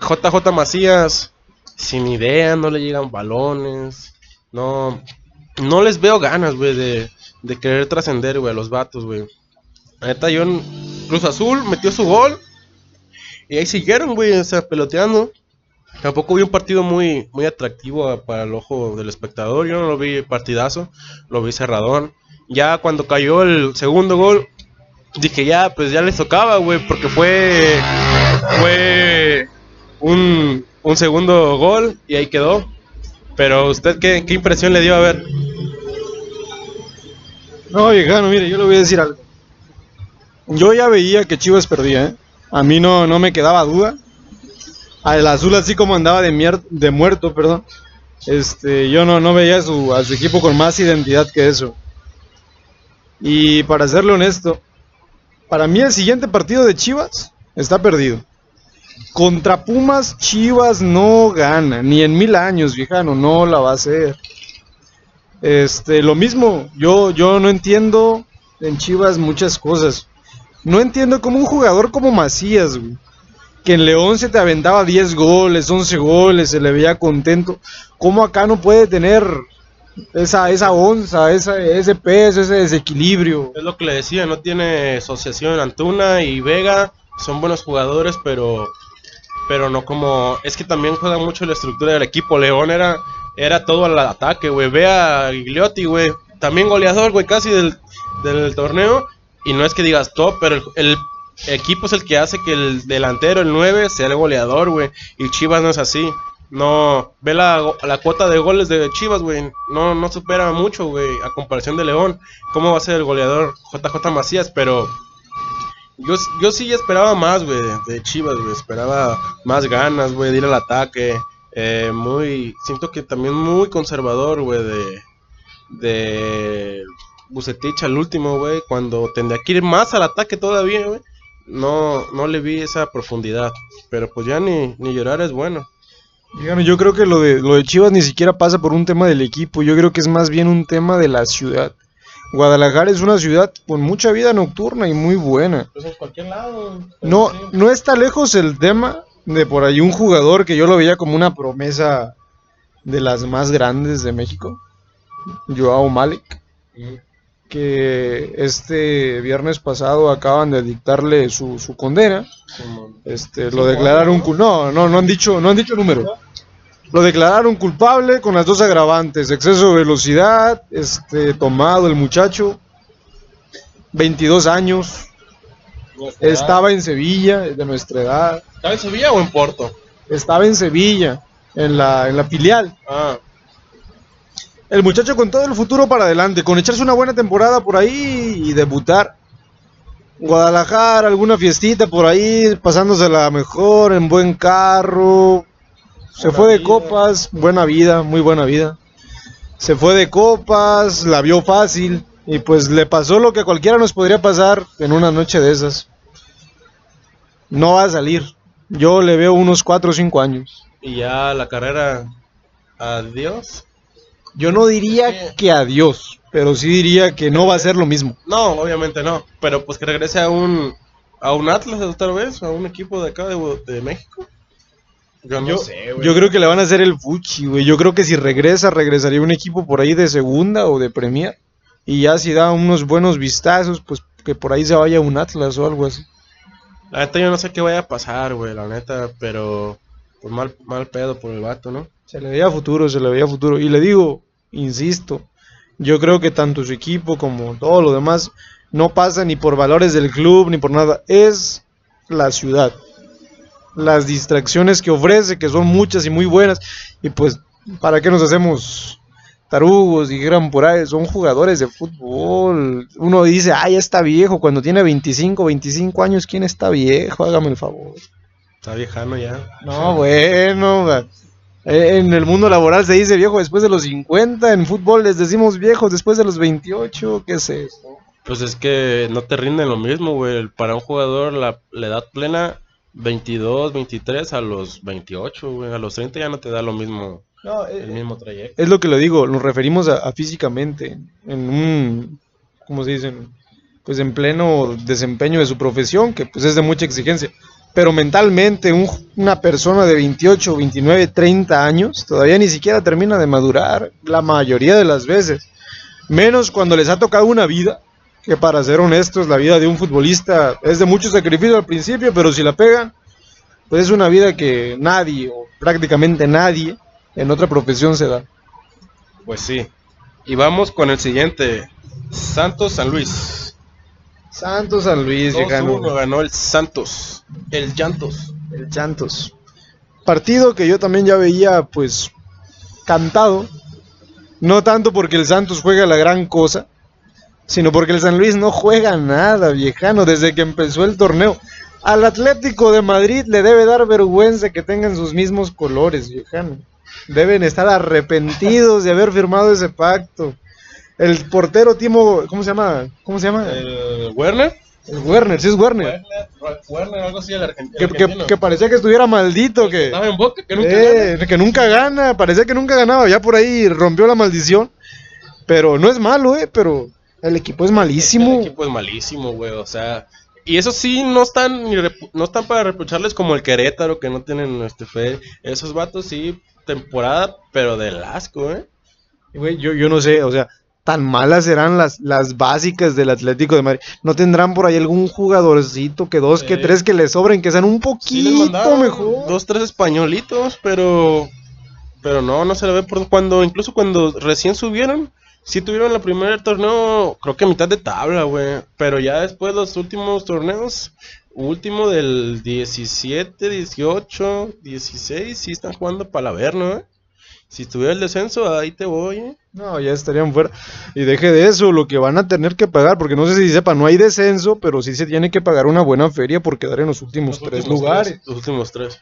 JJ Macías, sin idea, no le llegan balones. No, no les veo ganas, güey, de, de querer trascender, güey, a los vatos, güey. Neta, yo Cruz Azul metió su gol. Y ahí siguieron, güey, o sea, peloteando. Tampoco vi un partido muy, muy atractivo a- para el ojo del espectador. Yo no lo vi partidazo, lo vi cerradón. Ya cuando cayó el segundo gol, dije ya, pues ya les tocaba, güey, porque fue, fue un, un segundo gol y ahí quedó. Pero usted, ¿qué, qué impresión le dio a ver? No, viejano, mire, yo le voy a decir algo. Yo ya veía que Chivas perdía, ¿eh? A mí no, no me quedaba duda. Al azul así como andaba de, mier- de muerto, perdón. Este, yo no, no veía a su, a su equipo con más identidad que eso. Y para serle honesto, para mí el siguiente partido de Chivas está perdido. Contra Pumas, Chivas no gana, ni en mil años, viejano, no la va a hacer. Este, lo mismo, yo, yo no entiendo en Chivas muchas cosas. No entiendo cómo un jugador como Macías, güey, que en León se te aventaba 10 goles, 11 goles, se le veía contento, cómo acá no puede tener esa, esa onza, esa, ese peso, ese desequilibrio. Es lo que le decía, no tiene asociación Antuna y Vega, son buenos jugadores, pero pero no como es que también juega mucho la estructura del equipo. León era era todo al ataque, güey. Ve a Gigliotti, güey, también goleador, güey, casi del, torneo y no es que digas top, pero el, el equipo es el que hace que el delantero, el 9, sea el goleador, güey, y Chivas no es así. No, ve la, la cuota de goles de Chivas, güey. No, no supera mucho, güey, a comparación de León. ¿Cómo va a ser el goleador JJ Macías? Pero yo, yo sí esperaba más, güey, de, Chivas, güey. Esperaba más ganas, güey, de ir al ataque. Eh, muy, siento que también muy conservador, güey, de, de Bucetich al último, güey. Cuando tendría que ir más al ataque todavía, güey. no, no le vi esa profundidad. Pero pues ya ni, ni llorar es bueno. Díganos, yo creo que lo de, lo de Chivas ni siquiera pasa por un tema del equipo, yo creo que es más bien un tema de la ciudad. Guadalajara es una ciudad con mucha vida nocturna y muy buena. Pues en cualquier lado. No, no está lejos el tema de por ahí un jugador que yo lo veía como una promesa de las más grandes de México, Joao Malik, que este viernes pasado acaban de dictarle su, su condena. Este, lo declararon no, no, no han dicho, no han dicho número. Lo declararon culpable con las dos agravantes, exceso de velocidad, este, tomado el muchacho, 22 años, estaba en Sevilla, de nuestra edad, ¿Estaba en Sevilla o en Porto? estaba en Sevilla, en la, en la filial. Ah, El muchacho con todo el futuro para adelante, con echarse una buena temporada por ahí y debutar. Guadalajara, alguna fiestita por ahí, pasándosela mejor, en buen carro. Se Buena fue de vida. copas, buena vida, muy buena vida. Se fue de copas, la vio fácil y pues le pasó lo que a cualquiera nos podría pasar en una noche de esas. No va a salir. Yo le veo unos 4 o 5 años. y ya la carrera. Adiós. Yo no diría que adiós, pero sí diría que no va a ser lo mismo. No, obviamente no. Pero pues que regrese a un. A un Atlas otra vez, a un equipo de acá de, de México. Yo no Yo, sé, güey. yo creo que le van a hacer el fuchi, güey. Yo creo que si regresa, regresaría un equipo por ahí de segunda o de Premier. Y ya si da unos buenos vistazos, pues que por ahí se vaya un Atlas o algo así. La neta, yo no sé qué vaya a pasar, güey, la neta, pero. Pues mal, mal pedo por el vato, ¿no? Se le veía futuro, se le veía futuro. Y le digo, insisto, yo creo que tanto su equipo como todo lo demás no pasa ni por valores del club ni por nada. Es la ciudad. Las distracciones que ofrece, que son muchas y muy buenas. Y pues, ¿para qué nos hacemos tarugos? Dijeran por ahí, son jugadores de fútbol. Uno dice, ya está viejo. Cuando tiene 25, 25 años, ¿quién está viejo? Hágame el favor. Está viejano ya. No, bueno, en el mundo laboral se dice viejo después de los 50, en fútbol les decimos viejos después de los 28, ¿qué es eso? Pues es que no te rinde lo mismo, güey. Para un jugador la, la edad plena, 22, 23 a los 28, güey. A los 30 ya no te da lo mismo, el mismo trayecto. Es lo que le digo, nos referimos a, a físicamente, en un, ¿cómo se dice? Pues en pleno desempeño de su profesión, que pues es de mucha exigencia. Pero mentalmente, un- una persona de 28, 29, 30 años todavía ni siquiera termina de madurar, la mayoría de las veces. Menos cuando les ha tocado una vida, que para ser honestos, la vida de un futbolista es de mucho sacrificio al principio, pero si la pegan, pues es una vida que nadie, o prácticamente nadie, en otra profesión se da. Pues sí. Y vamos con el siguiente. Santos San Luis. Santos San Luis, 2-1 llegando. ganó el Santos. El Llantos. El Santos. Partido que yo también ya veía, pues, cantado. No tanto porque el Santos juega la gran cosa, sino porque el San Luis no juega nada, viejano, desde que empezó el torneo. Al Atlético de Madrid le debe dar vergüenza que tengan sus mismos colores, viejano. Deben estar arrepentidos de haber firmado ese pacto. El portero Timo, ¿cómo se llama? ¿Cómo se llama? El Werner. El Werner, sí es Werner. Werner, Werner, algo así, el, argen- el Que, que- argentino. que parecía que estuviera maldito, que, Estaba en Boca, que nunca Eh, gana. que nunca gana, parecía que nunca ganaba, ya por ahí rompió la maldición. Pero no es malo, eh, pero el equipo es malísimo. El equipo es malísimo, güey, o sea... Y eso sí, no están, ni no están para reprocharles como el Querétaro, que no tienen este fe. Esos vatos sí, temporada, pero del asco, ¿eh? Güey, yo, yo no sé, o sea, tan malas serán las, las básicas del Atlético de Madrid. ¿No tendrán por ahí algún jugadorcito que dos, que tres que les sobren, que sean un poquito mejor? Dos, tres españolitos, pero... Pero no, no se le ve por cuando, incluso cuando recién subieron, sí tuvieron el primer torneo, creo que a mitad de tabla, güey. Pero ya después los últimos torneos, último del 17, 18, 16, sí están jugando para eh? Si tuviera el descenso, ahí te voy, ¿eh? No, ya estarían fuera. Y deje de eso, lo que van a tener que pagar, porque no sé si sepa, no hay descenso, pero sí se tiene que pagar una buena feria por quedar en los últimos Los tres últimos lugares. tres, los últimos tres.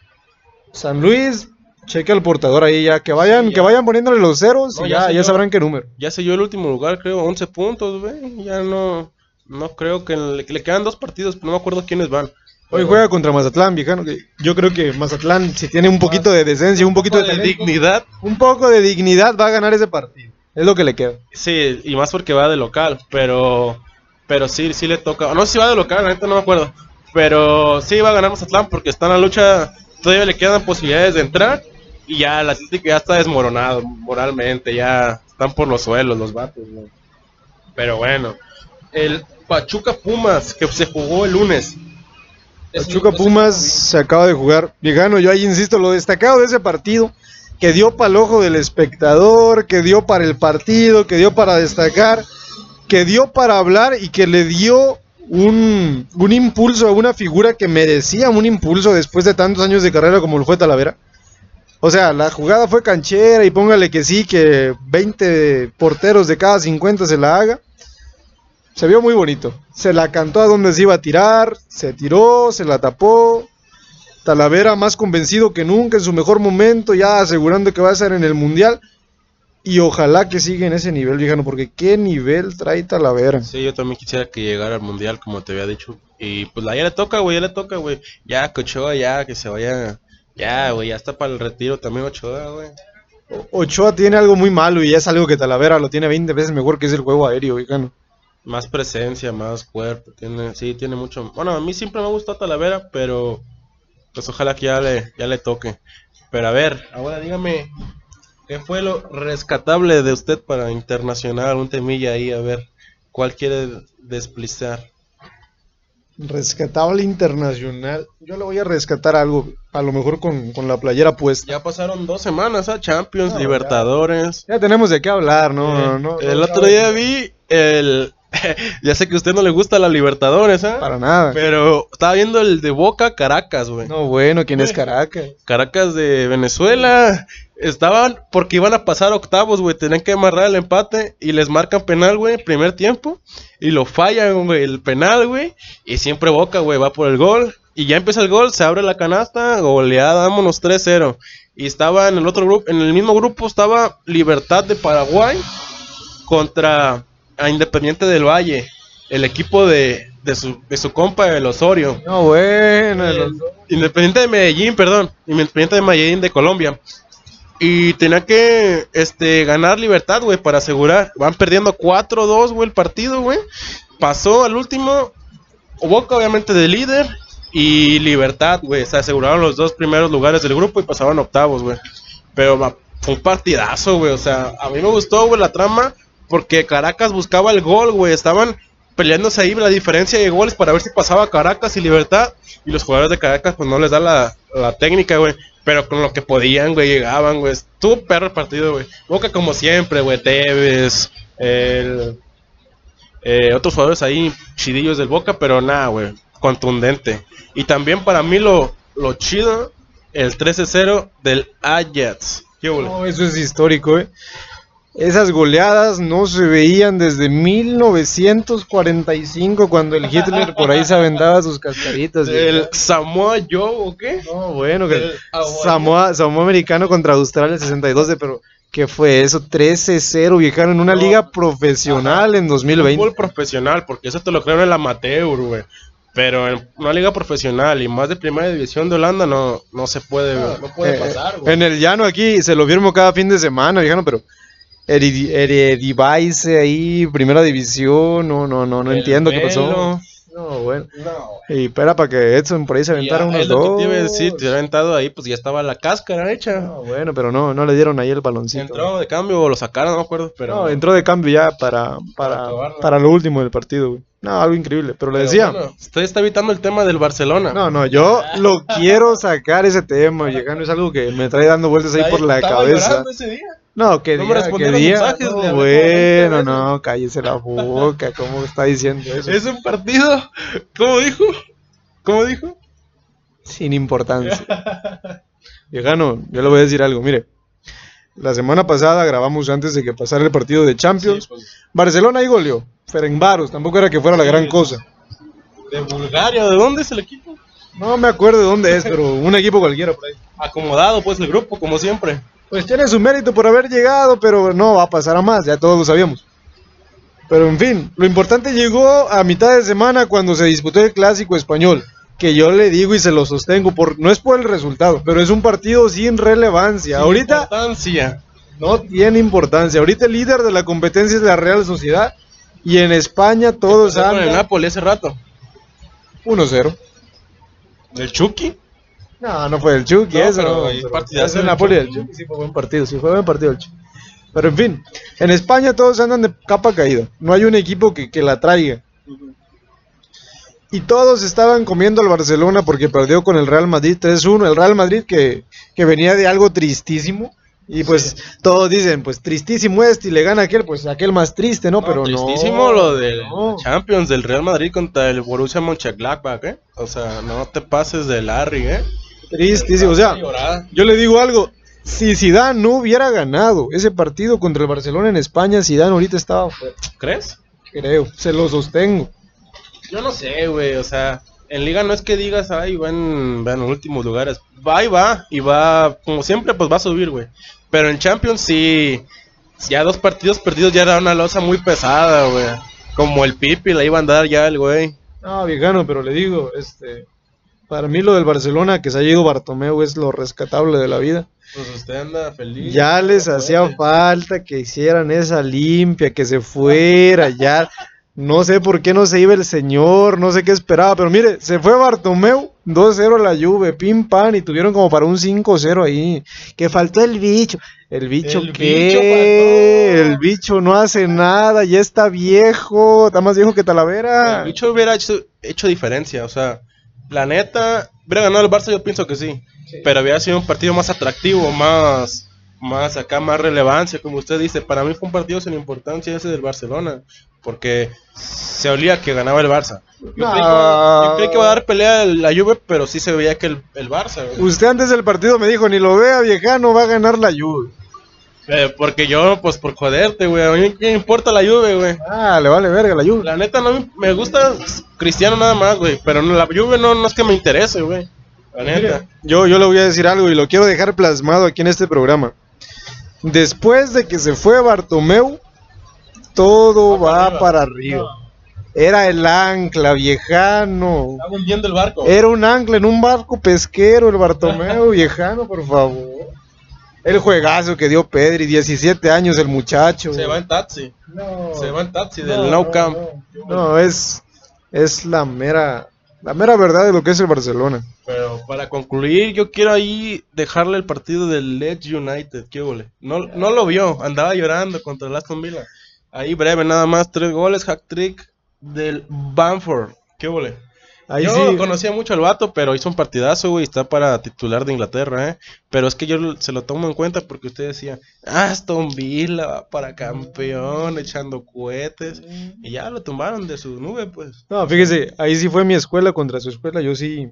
San Luis, cheque al portador ahí ya, que vayan, Sí, ya. que vayan poniéndole los ceros No, y ya ya, yo. sabrán qué número. Ya selló el último lugar, creo, 11 puntos, güey. Ya no, No creo que le, le quedan dos partidos, pero no me acuerdo quiénes van. Hoy juega contra Mazatlán, viejano. Yo creo que Mazatlán, si tiene un poquito de decencia, un poquito de, de talento, dignidad. un poco de dignidad, va a ganar ese partido. Es lo que le queda. Sí, y más porque va de local, pero pero sí, sí le toca. No sé si va de local, la neta no me acuerdo. Pero sí va a ganar Mazatlán porque está en la lucha, todavía le quedan posibilidades de entrar y ya el Atlético ya está desmoronado moralmente, ya están por los suelos los vatos. Pero bueno, el Pachuca Pumas que se jugó el lunes. Pachuca Pumas se acaba de jugar. Viejano, yo ahí insisto, lo destacado de ese partido, que dio para el ojo del espectador, que dio para el partido, que dio para destacar, que dio para hablar y que le dio un, un impulso a una figura que merecía un impulso después de tantos años de carrera como lo fue Talavera. O sea, la jugada fue canchera y póngale que sí, que 20 porteros de cada 50 se la haga. Se vio muy bonito. Se la cantó a donde se iba a tirar, se tiró, se la tapó. Talavera más convencido que nunca en su mejor momento, ya asegurando que va a estar en el Mundial. Y ojalá que siga en ese nivel, viejano, porque qué nivel trae Talavera. Sí, yo también quisiera que llegara al mundial, como te había dicho. Y pues ya le toca, güey, ya le toca, güey. Ya, Cochoa, ya, que se vaya. Ya, güey, ya está para el retiro también Ochoa, güey. Ochoa tiene algo muy malo y es algo que Talavera lo tiene 20 veces mejor que es el juego aéreo, viejano. Más presencia, más cuerpo, tiene, sí, tiene mucho. Bueno, a mí siempre me ha gustado Talavera, pero pues ojalá que ya le, ya le toque. Pero a ver, ahora dígame, ¿qué fue lo rescatable de usted para internacional? Un temilla ahí, a ver, ¿cuál quiere desplizar? Rescatable internacional. Yo le voy a rescatar algo, a lo mejor con, con la playera puesta. Ya pasaron dos semanas, ¿ah? Champions, No, Libertadores. Ya tenemos de qué hablar, ¿no? Eh, no, el no, otro día vi el... ya sé que a usted no le gusta la Libertadores, ¿ah? Para nada. Pero estaba viendo el de Boca Caracas, güey. No, bueno, ¿quién es Caracas? Caracas de Venezuela. Estaban porque iban a pasar octavos, güey. Tenían que amarrar el empate y les marcan penal, güey, primer tiempo. Y lo fallan, güey, el penal, güey. Y siempre Boca, güey, va por el gol. Y ya empieza el gol, se abre la canasta, goleada, vámonos 3-0. Y estaba en el otro grupo, en el mismo grupo estaba Libertad de Paraguay contra a Independiente del Valle. El equipo de, de, su, de su compa, el Osorio. No, bueno. el- Independiente de Medellín, perdón. Independiente de Medellín de Colombia. Y tenía que este, ganar libertad, güey, para asegurar. Van perdiendo 4-2, güey, el partido, güey. Pasó al último. Boca, obviamente, de líder. Y libertad, güey. Se aseguraron los dos primeros lugares del grupo y pasaban octavos, güey. Pero fue un partidazo, güey. O sea, a mí me gustó, güey, la trama. Porque Caracas buscaba el gol, güey. Estaban peleándose ahí la diferencia de goles para ver si pasaba Caracas y Libertad. Y los jugadores de Caracas, pues no les da la, la técnica, güey. Pero con lo que podían, güey, llegaban, güey. Estuvo perro el partido, güey. Boca como siempre, güey. Tevez, el, eh, otros jugadores ahí chidillos del Boca, pero nada, güey. Contundente. Y también para mí lo, lo chido, el 13-0 del Ajax. ¿Qué? No, eso es histórico, ¿eh? Esas goleadas no se veían desde 1945 cuando el Hitler por ahí se aventaba sus cascaritas. ¿El. Samoa Joe o qué? No, bueno, que el. Samoa, Samoa americano contra Australia 62, pero ¿qué fue eso? 13-0, viejano, en una No. liga profesional en 2020. Fútbol profesional, porque eso te lo creo en el amateur, güey. Pero en una liga profesional y más de primera división de Holanda no, no se puede, no puede Eh, pasar, güey. En el llano aquí se lo firmo cada fin de semana, viejano, pero Eredivisie ahí, primera división, no, no, no, no El entiendo qué pasó. No, bueno. No. Y espera para que Edson por ahí se aventara Ya, unos es lo que dos. te iba a decir, te hubiera aventado ahí, pues ya estaba la cáscara hecha. No, bueno, pero no, no le dieron ahí el baloncito. Entró de cambio o lo sacaron, no me acuerdo, pero... No, entró de cambio ya para, Para para, para lo último del partido, güey. No, algo increíble, pero le Pero decía. bueno, usted está evitando el tema del Barcelona. No, no, yo lo quiero sacar ese tema, llegando es algo que me trae dando vueltas ahí por la cabeza. ese día. No, que No me día, que mensajes, No, bueno, no, cállese la boca, ¿cómo está diciendo eso? Es un partido, ¿cómo dijo? ¿Cómo dijo? Sin importancia. Viejano, yo le voy a decir algo, mire. La semana pasada grabamos antes de que pasara el partido de Champions. Sí, pues, Barcelona ahí goleó. Ferencváros, tampoco era que fuera la gran cosa. de Bulgaria, ¿de dónde es el equipo? No me acuerdo de dónde es, pero un equipo cualquiera por ahí. Acomodado, pues, el grupo, como siempre. Pues tiene su mérito por haber llegado, pero no va a pasar a más, ya todos lo sabíamos. Pero en fin, lo importante llegó a mitad de semana cuando se disputó el clásico español. Que yo le digo y se lo sostengo, por, no es por el resultado, pero es un partido sin relevancia. Sin Ahorita importancia. no tiene importancia. Ahorita el líder de la competencia es la Real Sociedad. Y en España todos Empezó con el andan Napoli hace rato. 1-0. ¿El Chucky? No, no fue el Chucky, No, eso pero no. pero es el Napoli del Chucky. Sí fue buen partido, sí fue buen partido el Chucky. Pero en fin, en España todos andan de capa caída. No hay un equipo que, que la traiga. Y todos estaban comiendo al Barcelona porque perdió con el Real Madrid 3-1. El Real Madrid que, que venía de algo tristísimo. Y pues todos dicen, pues tristísimo este y le gana aquel, pues aquel más triste, ¿no? Pero no. tristísimo lo del no. Champions del Real Madrid contra el Borussia Mönchengladbach, ¿eh? O sea, no te pases de Larry, ¿eh? Tristísimo. O sea. Yo le digo algo, si Zidane no hubiera ganado ese partido contra el Barcelona en España, Zidane ahorita estaba fuera, ¿Crees? creo, se lo sostengo. Yo no sé, güey, o sea, en liga no es que digas, ay, va en, va en los últimos lugares. Va y va, y va, como siempre, pues va a subir, güey. Pero en Champions sí, ya dos partidos perdidos ya era una losa muy pesada, güey. Como el Pipi, la iba a andar ya el güey. No, viejano, pero le digo, este, para mí lo del Barcelona, que se haya ido Bartomeu, es lo rescatable de la vida. Pues usted anda feliz. Ya les hacía falta que hicieran esa limpia, que se fuera, ya. No sé por qué no se iba el señor, no sé qué esperaba, pero mire, se fue Bartomeu, 2-0 a la Juve, pim pam, y tuvieron como para un 5-0 ahí. Que faltó el bicho. ¿El bicho El qué? bicho el bicho no hace nada, ya está viejo, está más viejo que Talavera. El bicho hubiera hecho, hecho diferencia, o sea, la neta, hubiera ganado el Barça, yo pienso que sí. Pero hubiera sido un partido más atractivo, más, más acá, más relevancia, como usted dice. Para mí fue un partido sin importancia ese del Barcelona, porque se olía que ganaba el Barça. Yo, No. creí, que, yo creí que iba a dar pelea la Juve, pero sí se veía que el, el Barça. güey. Usted antes del partido me dijo, ni lo vea viejano, va a ganar la Juve. Eh, porque yo, pues por joderte, güey, a mí me importa la Juve, güey. Ah, le vale verga la Juve. La neta no me- gusta Cristiano nada más, güey, pero la Juve no, no es que me interese, güey. La neta. Yo, yo le voy a decir algo y lo quiero dejar plasmado aquí en este programa. Después de que se fue Bartomeu, todo Va para va arriba. para arriba. Era el ancla, viejano. Está hundiendo el barco. Era un ancla en un barco pesquero, el Bartomeu, viejano, por favor. El juegazo que dio Pedri, 17 años el muchacho. Se va en taxi. No, Se va en taxi no, del no, No Camp. No, No, es, es la mera, la mera verdad de lo que es el Barcelona. Pero para concluir, yo quiero ahí dejarle el partido del Leeds United. ¿Qué huele? No, no lo vio, andaba llorando contra el Aston Villa. Ahí breve, nada más, tres goles, hack trick del Bamford. ¿Qué huele? Ahí yo sí. conocía mucho al vato, pero hizo un partidazo, güey, está para titular de Inglaterra, ¿eh? Pero es que yo se lo tomo en cuenta porque usted decía, Aston Villa va para campeón, echando cohetes. Y ya lo tumbaron de su nube, pues. No, fíjese, ahí sí fue mi escuela contra su escuela, yo sí.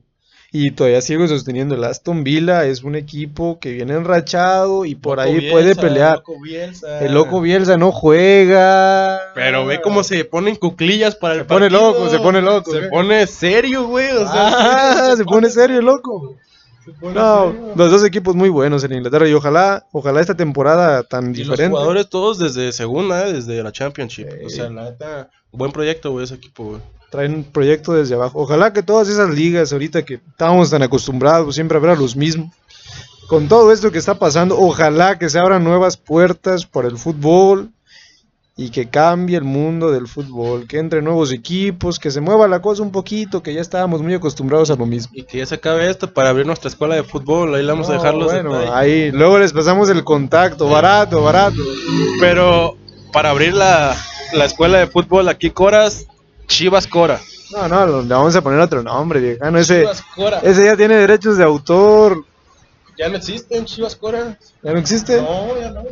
Y todavía sigo sosteniendo, el Aston Villa es un equipo que viene enrachado y por Loco ahí puede pelear. loco Bielsa. El loco Bielsa no juega. Pero ve cómo se ponen cuclillas para el Se pone partido. loco, se pone loco, Se ¿eh? pone serio, güey. O sea, Ah, se pone serio, el loco. se pone No, serio. los dos equipos muy buenos en Inglaterra y ojalá, ojalá esta temporada tan Y los diferente. jugadores todos desde segunda, ¿eh? desde la Championship. Sí. O sea, la neta, buen proyecto, güey, ese equipo, güey. Traen un proyecto desde abajo. Ojalá que todas esas ligas ahorita que estábamos tan acostumbrados siempre a ver a los mismos, con todo esto que está pasando, ojalá que se abran nuevas puertas por el fútbol y que cambie el mundo del fútbol, que entre nuevos equipos, que se mueva la cosa un poquito, que ya estábamos muy acostumbrados a lo mismo. Y que ya se acabe esto para abrir nuestra escuela de fútbol. Ahí le vamos a No, dejar los bueno, detalles. ahí luego les pasamos el contacto, barato, barato. Pero para abrir la, la escuela de fútbol aquí, Coras, Chivas Cora. No, no, le vamos a poner otro nombre, viejano. Ese, Chivas Cora. ese ya tiene derechos de autor. Ya no existen Chivas Cora. ¿Ya no existe? No, ya no.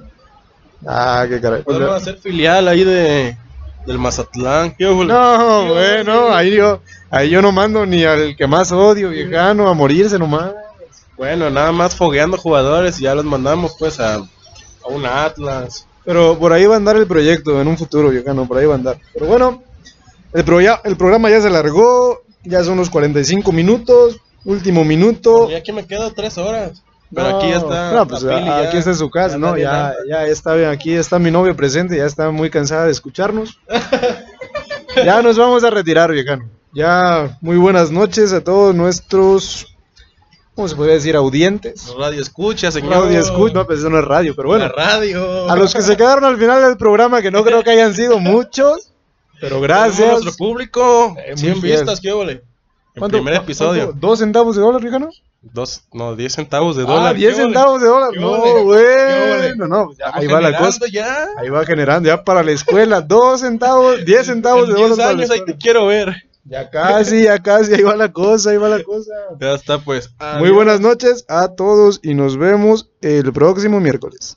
Ah, qué caray. Pues, Podemos hacer filial ahí de del Mazatlán. ¿Qué hubo? No, bueno, ahí yo, ahí yo no mando ni al que más odio, viejano, a morirse nomás. Bueno, nada más fogueando jugadores y ya los mandamos pues a, a un Atlas. Pero por ahí va a andar el proyecto en un futuro, viejano, por ahí va a andar. Pero bueno, el, pro- ya- el programa ya se largó, ya son los 45 minutos, último minuto. Y aquí me quedo tres horas. Pero aquí ya está No, pues a- ya- aquí está en su casa, ya ¿no? Ya, ya está bien, aquí está mi novia presente, ya está muy cansada de escucharnos. ya nos vamos a retirar, viejano. Ya, muy buenas noches a todos nuestros, ¿cómo se podría decir? Audientes. Radio escucha, señor. Radio escucha, no, pues eso no es radio, pero bueno. La radio. A los que se quedaron al final del programa, que no creo que hayan sido muchos, pero gracias. nuestro público. Eh, muy 100 fiel. vistas, qué ole. El ¿Cuánto- primer episodio. cuánto? ¿Dos centavos de dólar, viejano? Dos, no, 10 centavos de Ah, dólar. 10 ¿qué ole? centavos de dólar. ¿Qué No, bueno, no, ya, Estamos ahí va la cosa. ya. Ahí va generando, ya para la escuela, 2 centavos, 10 centavos En de dólar. 10 años ahí te quiero ver. Ya casi, ya casi, ahí va la cosa, ahí va la cosa. Ya está, pues. Muy buenas noches a todos y nos vemos el próximo miércoles.